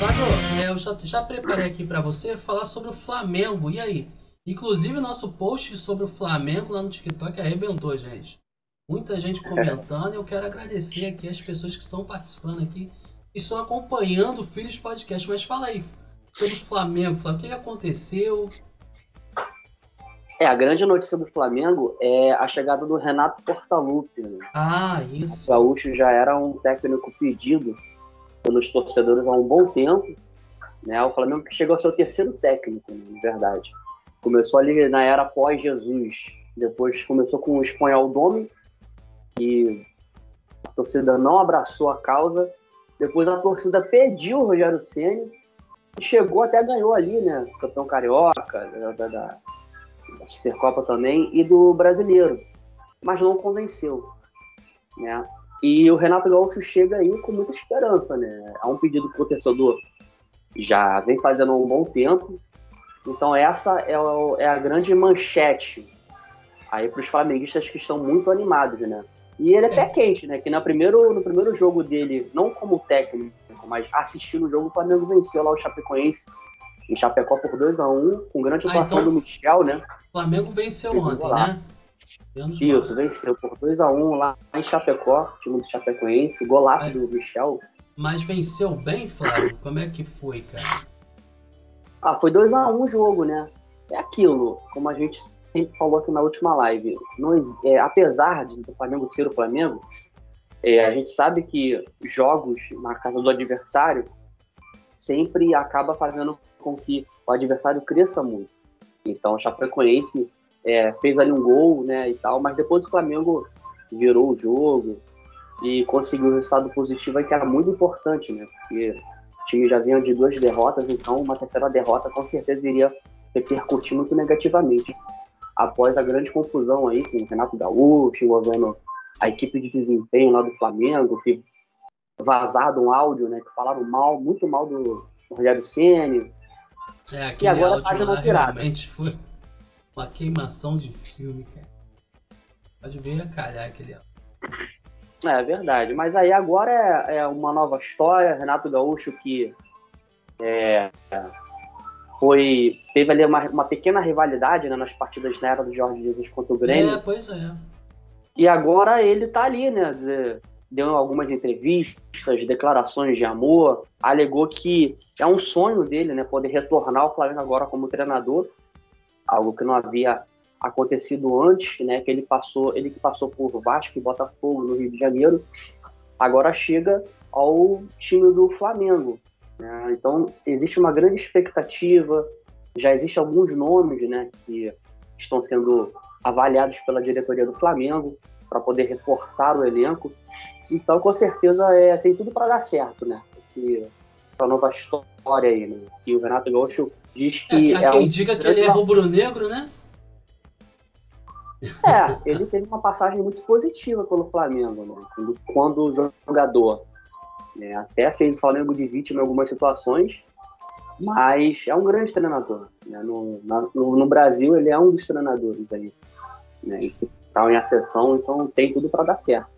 Fábio, é, eu já, já preparei aqui para você falar sobre o Flamengo. E aí? Inclusive, nosso post sobre o Flamengo lá no TikTok arrebentou, gente. Muita gente comentando. Eu quero agradecer aqui as pessoas que estão participando aqui e estão acompanhando o Filhos Podcast. Mas fala aí sobre o Flamengo. O que aconteceu? É, a grande notícia do Flamengo é a chegada do Renato Portaluppi. Né? Ah, isso. O Gaúcho já era um técnico pedido pelos torcedores há um bom tempo. Né? O Flamengo chegou ao seu terceiro técnico, né, na verdade. Começou ali na era pós-Jesus. Depois começou com o espanhol Domi, e a torcida não abraçou a causa. Depois a torcida pediu o Rogério Ceni e chegou até ganhou ali, né? Campeão carioca, da, da, da Supercopa também, e do brasileiro. Mas não convenceu. Né? E o Renato Gaúcho chega aí com muita esperança, né? Há um pedido pro torcedor já vem fazendo há um bom tempo. Então essa é, o, é a grande manchete aí para os flamenguistas que estão muito animados, né? E ele é pé quente, né? Que no primeiro, no primeiro jogo dele, não como técnico, mas assistindo o jogo, o Flamengo venceu lá o Chapecoense em Chapecó por 2x1, com grande ah, atuação então, do Michel, né? O Flamengo venceu ontem, né? Isso, venceu por 2x1 lá em Chapecó, time do Chapecoense, golaço é. do Michel. Mas venceu bem, Flávio? Como é que foi, cara? Ah, foi 2x1 o jogo, né? É aquilo, como a gente sempre falou aqui na última live. Não, é, apesar de o Flamengo ser o Flamengo, é, a gente sabe que jogos na casa do adversário sempre acaba fazendo com que o adversário cresça muito. Então, o Chapecoense é, fez ali um gol, né, e tal, mas depois o Flamengo virou o jogo e conseguiu um resultado positivo que era muito importante, né, porque o time já vinha de duas derrotas, então uma terceira derrota com certeza iria repercutir muito negativamente. Após a grande confusão aí com o Renato Gaúcho envolvendo a equipe de desempenho lá do Flamengo, que vazado um áudio, né, que falaram mal, muito mal do Rogério Ceni. É, e agora a página realmente foi uma queimação de filme, cara. Pode ver a calhar aquele É verdade, mas aí agora é, é uma nova história. Renato Gaúcho que é, foi teve ali uma, uma pequena rivalidade né, nas partidas na era do Jorge Jesus contra o Grêmio. É, pois é. E agora ele tá ali, né? Deu algumas entrevistas, declarações de amor, alegou que é um sonho dele, né? Poder retornar ao Flamengo agora como treinador algo que não havia acontecido antes, né? Que ele passou, ele que passou por Vasco e Botafogo no Rio de Janeiro, agora chega ao time do Flamengo. Né? Então existe uma grande expectativa, já existem alguns nomes, né? Que estão sendo avaliados pela diretoria do Flamengo para poder reforçar o elenco. Então, com certeza, é, tem tudo para dar certo, né? Esse, essa nova história aí, né? Que o Renato Gaúcho Diz que. É, é quem um diga que ele é rubro-negro, né? É, ele teve uma passagem muito positiva pelo Flamengo, né? Quando, quando jogador. Né? Até fez o Flamengo de vítima em algumas situações, mas é um grande treinador. Né? No, na, no, no, Brasil, ele é um dos treinadores aí. Né? Que tá em ascensão, então tem tudo para dar certo.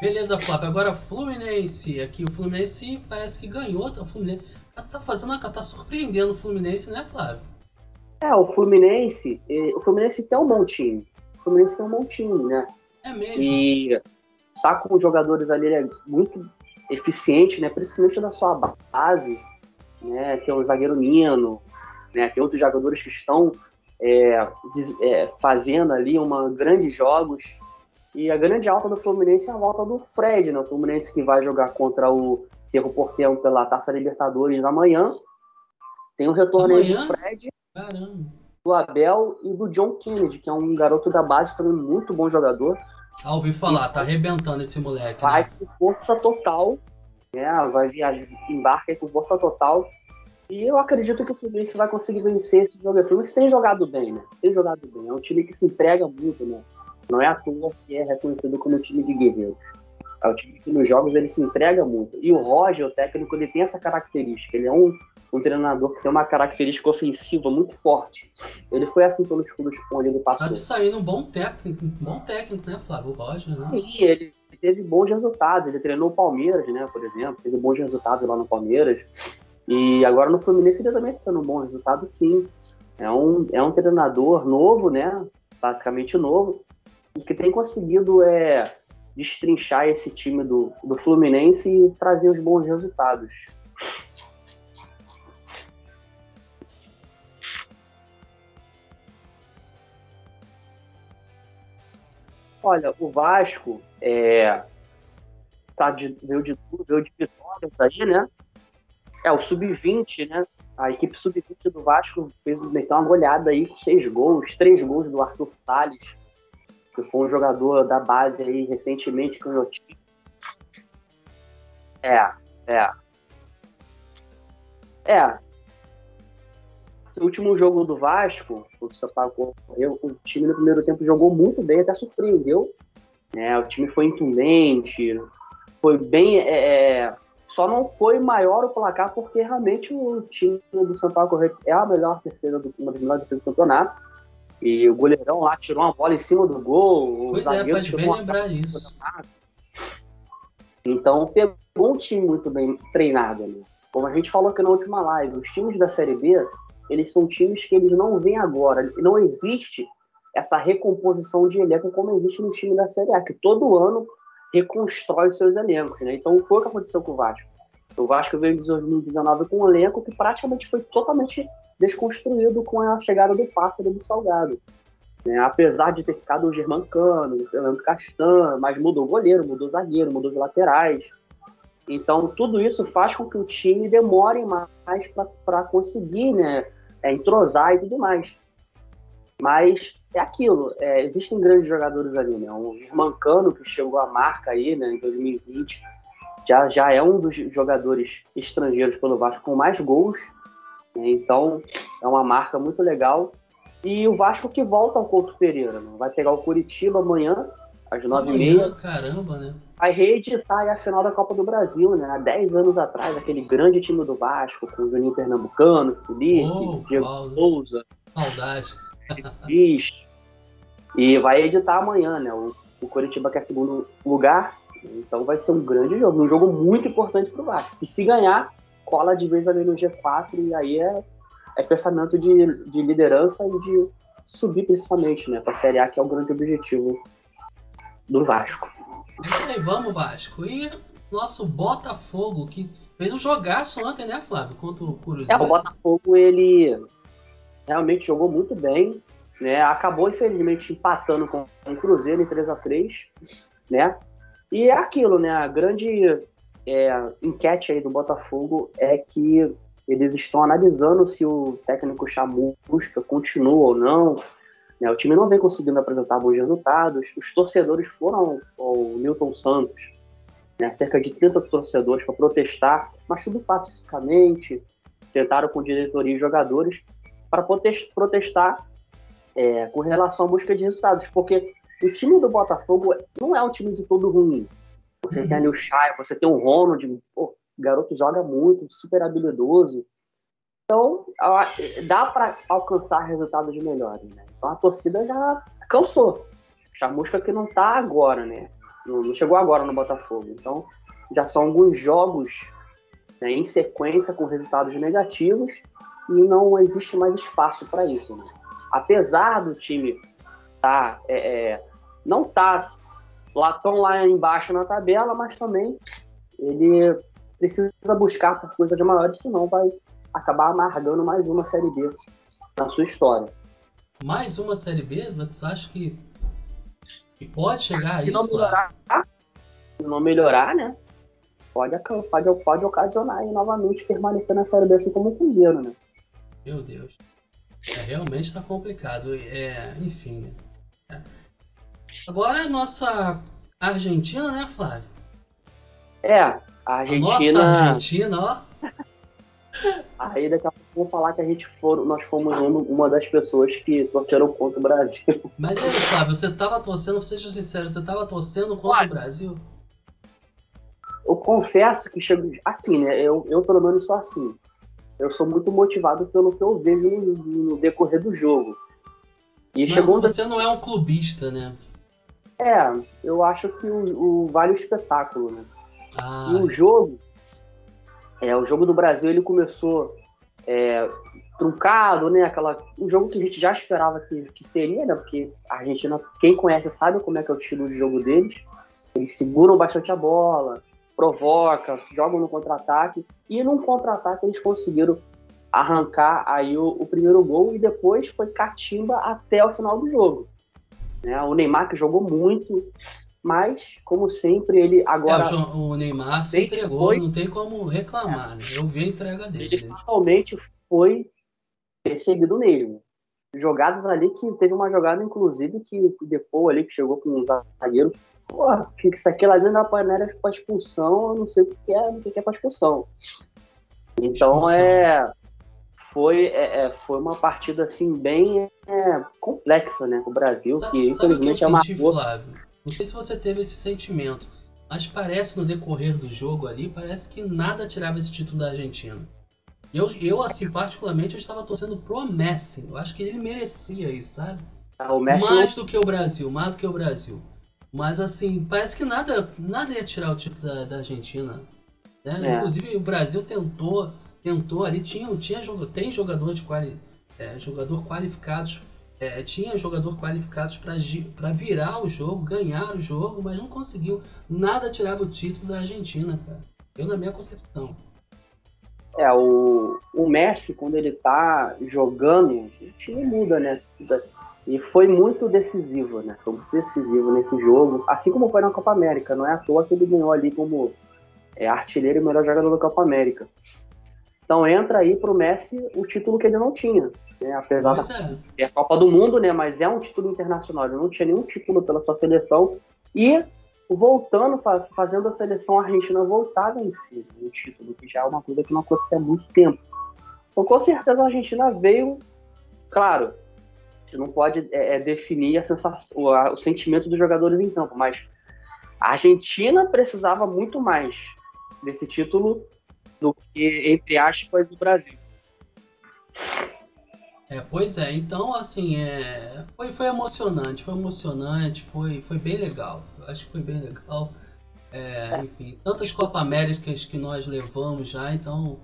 Beleza, Flávio. Agora, Fluminense. Aqui, o Fluminense parece que ganhou. O Fluminense tá fazendo, tá surpreendendo o Fluminense, né, Flávio? É, o Fluminense, o Fluminense tem um bom time. O Fluminense tem um bom time, né? É mesmo. E tá com os jogadores ali, ele é muito eficiente, né? Principalmente na sua base, né? Tem o zagueiro Nino, né? Tem outros jogadores que estão é, é, fazendo ali uma grandes jogos. E a grande alta do Fluminense é a volta do Fred, né? O Fluminense que vai jogar contra o Cerro Porteão pela Taça Libertadores amanhã. Tem o retorno aí do Fred, Caramba. do Abel e do John Kennedy, que é um garoto da base também muito bom jogador. Ah, ouvi falar, e tá arrebentando esse moleque. Vai né? com força total, né? Vai viajar, embarca aí com força total. E eu acredito que o Fluminense vai conseguir vencer esse jogo. O Fluminense tem jogado bem, né? Tem jogado bem. É um time que se entrega muito, né? Não é à toa que é reconhecido como time de guerreiros. É um time que nos jogos ele se entrega muito. E o Roger, o técnico, ele tem essa característica. Ele é um, um treinador que tem uma característica ofensiva muito forte. Ele foi assim pelos clubes onde ele passou. Tá se saindo um bom técnico, um bom técnico, né, Flávio Roger, né? Sim, ele teve bons resultados. Ele treinou o Palmeiras, né, por exemplo, teve bons resultados lá no Palmeiras. E agora no Fluminense ele também está tendo um bom resultado, sim. É um, é um treinador novo, né, basicamente novo, que tem conseguido é, destrinchar esse time do, do Fluminense e trazer os bons resultados. Olha, o Vasco é, tá de, deu de deu de vitórias aí, né? É, o Sub-20, né? A equipe Sub-20 do Vasco fez meteu uma goleada aí com seis gols, três gols do Arthur Salles, que foi um jogador da base aí recentemente que eu tive. É, é. É. Esse último jogo do Vasco, o Sampaio correu, o time no primeiro tempo jogou muito bem, até surpreendeu. É, o time foi intundente, foi bem. É, é, só não foi maior o placar porque realmente o time do Sampaio Correio é a melhor terceira do, uma das melhores defesas do campeonato. E o goleirão lá tirou uma bola em cima do gol. Pois é, faz bem lembrar disso. Então pegou um time muito bem treinado. Né? Como a gente falou aqui na última live, os times da Série B, eles são times que eles não vêm agora. Não existe essa recomposição de elenco como existe no time da Série A, que todo ano reconstrói os seus elencos. Né? Então foi o que aconteceu com o Vasco. O Vasco veio em 2019 com um elenco que praticamente foi totalmente desconstruído com a chegada do Pássaro do Salgado. Né? Apesar de ter ficado o Germancano, o Fernando Castan, mas mudou o goleiro, mudou o zagueiro, mudou os laterais. Então, tudo isso faz com que o time demore mais para conseguir né, é, entrosar e tudo mais. Mas é aquilo, é, existem grandes jogadores ali, né? O Germancano, que chegou à marca aí né, em 2020, já, já é um dos jogadores estrangeiros pelo Vasco com mais gols então, é uma marca muito legal. E o Vasco que volta ao Couto Pereira. Né? Vai pegar o Curitiba amanhã, às nove e meia. Caramba, né? Vai reeditar a final da Copa do Brasil, né? Há 10 anos atrás, aquele grande time do Vasco, com o Juninho Pernambucano, Felipe, oh, Diego Paulo. Souza. Saudade. e vai editar amanhã, né? O, o Curitiba que é segundo lugar. Então vai ser um grande jogo, um jogo muito importante para o Vasco. E se ganhar, cola de vez ali no G4 e aí é, é pensamento de, de liderança e de subir principalmente, né, para a Série A, que é o grande objetivo do Vasco. É isso aí, vamos Vasco. E nosso Botafogo, que fez um jogaço ontem, né, Flávio, contra o Cruzeiro. É, o Botafogo, ele realmente jogou muito bem, né, acabou infelizmente empatando com o Cruzeiro em 3 a 3 né, e é aquilo, né, a grande é, enquete aí do Botafogo é que eles estão analisando se o técnico Chamusca continua ou não. Né? O time não vem conseguindo apresentar bons resultados. Os torcedores foram ao Newton Santos, né? cerca de 30 torcedores, para protestar, mas tudo pacificamente. Tentaram com diretoria e jogadores para protestar é, com relação à busca de resultados, porque o time do Botafogo não é um time de todo ruim. Você uhum. tem ali o Chay, você tem o Ronald, pô, o garoto joga muito, super habilidoso. Então, dá para alcançar resultados melhores, né? Então a torcida já cansou. Chamusca que não tá agora, né? Não, chegou agora no Botafogo. Então, já são alguns jogos né, em sequência com resultados negativos e não existe mais espaço para isso. Né? Apesar do time tá, é, é, não tá lá estão lá embaixo na tabela, mas também ele precisa buscar por coisas maiores, senão vai acabar amargando mais uma Série B na sua história. Mais uma Série B? Você acha que, que pode chegar a se isso? Não melhorar, se não melhorar, né? Pode, pode, pode ocasionar e novamente permanecer na Série B assim como o Cruzeiro, né? Meu Deus. É, realmente está complicado. É, enfim, né? Agora a nossa Argentina, né, Flávio? É, a Argentina. A nossa Argentina, ó. Aí daqui a pouco vou falar que a gente for, nós fomos uma das pessoas que torceram contra o Brasil. Mas aí, Flávio, você tava torcendo, seja sincero, você tava torcendo contra Olha, o Brasil? Eu confesso que chego. Assim, né? Eu, eu pelo menos sou assim. eu sou muito motivado pelo que eu vejo no, no decorrer do jogo. E chegou você não é um clubista, né? É, eu acho que o, o vale o espetáculo, né? Ah. E o jogo, é, o jogo do Brasil ele começou é, truncado, né? Aquela, um jogo que a gente já esperava que, que seria, né? Porque a Argentina, quem conhece sabe como é que é o estilo de jogo deles. Eles seguram bastante a bola, provoca, jogam no contra-ataque e num contra-ataque eles conseguiram arrancar aí o, o, primeiro gol e depois foi catimba até o final do jogo. Né? O Neymar que jogou muito, mas como sempre ele agora é, o, Neymar se entregou, foi, não tem como reclamar. É, né? Eu vi a entrega dele. Ele realmente foi perseguido mesmo. Jogadas ali que teve uma jogada inclusive que depois ali que chegou com um zagueiro porra, que isso aqui lá dentro da panela é pra expulsão, eu não sei o que é, o que é pra expulsão. Então expulsão. é. Foi, é, é, foi uma partida assim bem é, complexa, né? O Brasil, sabe, que infelizmente que é uma. Flávio? Não sei se você teve esse sentimento, mas parece no decorrer do jogo ali, parece que nada tirava esse título da Argentina. Eu, eu assim, particularmente, eu estava torcendo pro Messi. Eu acho que ele merecia isso, sabe? Ah, mais do que o Brasil, mais do que o Brasil. Mas assim, parece que nada, nada ia tirar o título da, da Argentina. Né? É. Inclusive o Brasil tentou, tentou ali, tinha, tinha tem jogador de quali, é, jogador qualificados, é, tinha jogador qualificados para virar o jogo, ganhar o jogo, mas não conseguiu. Nada tirava o título da Argentina, cara. Eu na minha concepção. É, o, o Messi, quando ele tá jogando, o time muda, né? E foi muito decisivo, né? Foi muito decisivo nesse jogo, assim como foi na Copa América. Não é à toa que ele ganhou ali como é, artilheiro e melhor jogador da Copa América. Então entra aí pro Messi o título que ele não tinha. Né? Apesar pois da é. é a Copa do Mundo, né? Mas é um título internacional. Ele não tinha nenhum título pela sua seleção. E voltando, fazendo a seleção argentina voltar a vencer o título, que já é uma coisa que não acontecia há muito tempo. Então, com certeza, a Argentina veio, claro, você não pode é, é, definir a sensação, o, a, o sentimento dos jogadores em campo, mas a Argentina precisava muito mais desse título do que, entre aspas, o Brasil. É, pois é, então assim, é, foi, foi emocionante, foi emocionante, foi, foi bem legal. Eu acho que foi bem legal. É, enfim, tantas Copa Américas que nós levamos já, então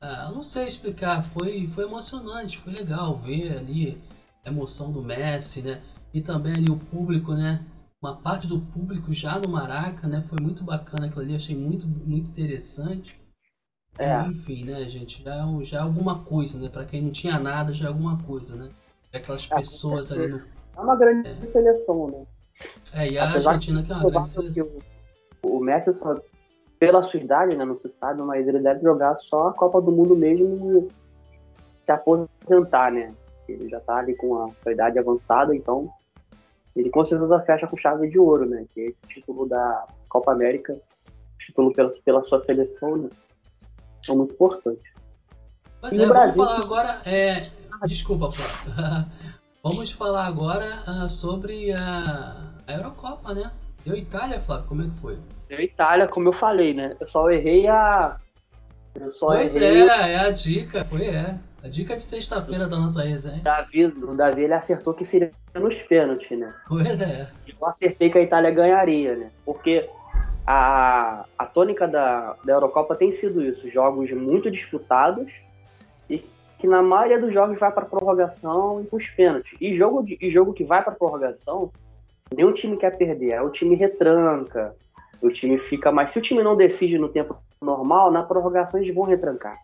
é, não sei explicar, foi, foi emocionante, foi legal ver ali emoção do Messi, né? E também ali o público, né? Uma parte do público já no Maraca, né? Foi muito bacana aquilo ali, achei muito, muito interessante. É. Enfim, né, gente? Já, é já é alguma coisa, né? Para quem não tinha nada, já é alguma coisa, né? Aquelas é, pessoas ali no. É uma grande é. seleção, né? É, e a Apesar Argentina que é uma grande seleção. O, o Messi, só, pela sua idade, né? Não se sabe, mas ele deve jogar só a Copa do Mundo mesmo e se aposentar, né? Ele já está ali com a sua idade avançada, então ele com certeza fecha com chave de ouro, né? Que é esse título da Copa América, título pela, pela sua seleção, né? É muito importante. Pois e é, Brasil, vamos falar agora. É... Desculpa, Flávio. vamos falar agora uh, sobre a, a Eurocopa, né? Deu Itália, Flávio, como é que foi? Deu Itália, como eu falei, né? Eu só errei a. Eu só pois errei... é, é a dica, foi é. A dica de sexta-feira da nossa resenha. Davi, o Davi ele acertou que seria nos pênaltis, né? Pois é. Eu acertei que a Itália ganharia, né? Porque a, a tônica da, da Eurocopa tem sido isso: jogos muito disputados e que na maioria dos jogos vai para prorrogação e para os pênaltis. E jogo, de, e jogo que vai para prorrogação, nenhum time quer perder. Aí o time retranca, o time fica mais. Se o time não decide no tempo normal, na prorrogação eles vão retrancar.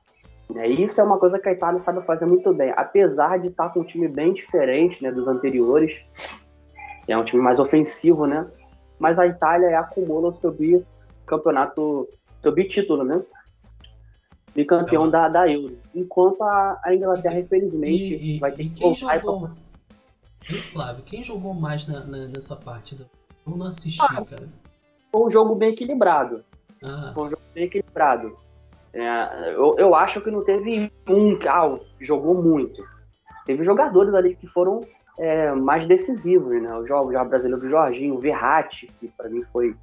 É, isso é uma coisa que a Itália sabe fazer muito bem, apesar de estar com um time bem diferente né, dos anteriores, é um time mais ofensivo, né? Mas a Itália é acumula o seu bicampeonato, seu bitítulo, né? Bicampeão é. da, da Euro. Enquanto a, a Inglaterra, infelizmente, e, e, vai ter que voltar jogou... pra... Flávio, quem jogou mais na, na, nessa partida? Eu não assisti, ah, cara. Foi um jogo bem equilibrado. Ah. Foi um jogo bem equilibrado. É, eu, eu acho que não teve um que ah, jogou muito. Teve jogadores ali que foram é, mais decisivos, né? O jogo já brasileiro do Jorginho, o Verratti, que para mim foi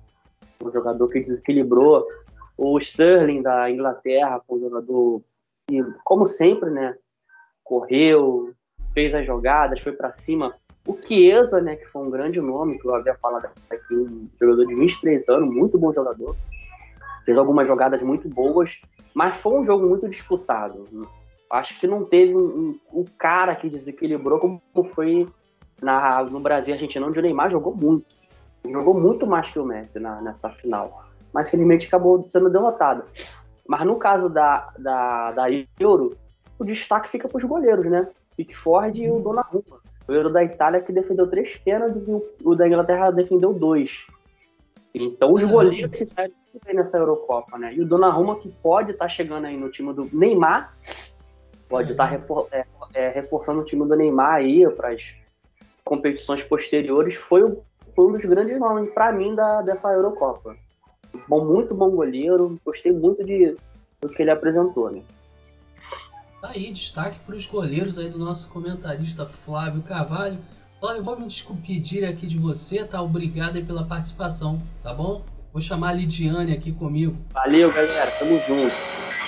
um jogador que desequilibrou. O Sterling da Inglaterra um jogador como sempre, né, correu, fez as jogadas, foi para cima. O Chiesa, né, que foi um grande nome, que eu havia falado aqui, um jogador de 23 anos, muito bom jogador. Fez algumas jogadas muito boas, mas foi um jogo muito disputado. Acho que não teve um, um, um cara que desequilibrou como foi na, no Brasil. A gente não, o Neymar jogou muito. Jogou muito mais que o Messi na, nessa final. Mas felizmente acabou sendo derrotado. Mas no caso da, da, da Euro, o destaque fica para os goleiros, né? Pickford e o Donnarumma. O goleiro da Itália que defendeu três pênaltis e o, da Inglaterra defendeu dois. Então os goleiros se saem muito bem nessa Eurocopa, né? E o Donnarumma que pode estar tá chegando aí no time do Neymar, pode estar refor é, é, reforçando o time do Neymar aí para as competições posteriores, foi, foi um dos grandes nomes para mim da, dessa Eurocopa. Bom, muito bom goleiro, gostei muito de, do que ele apresentou, né? Tá aí, destaque para os goleiros aí do nosso comentarista Flávio Carvalho. Flávio, vou me despedir aqui de você, tá? Obrigado aí pela participação, tá bom? Vou chamar a Lidiane aqui comigo. Valeu, galera. Tamo junto.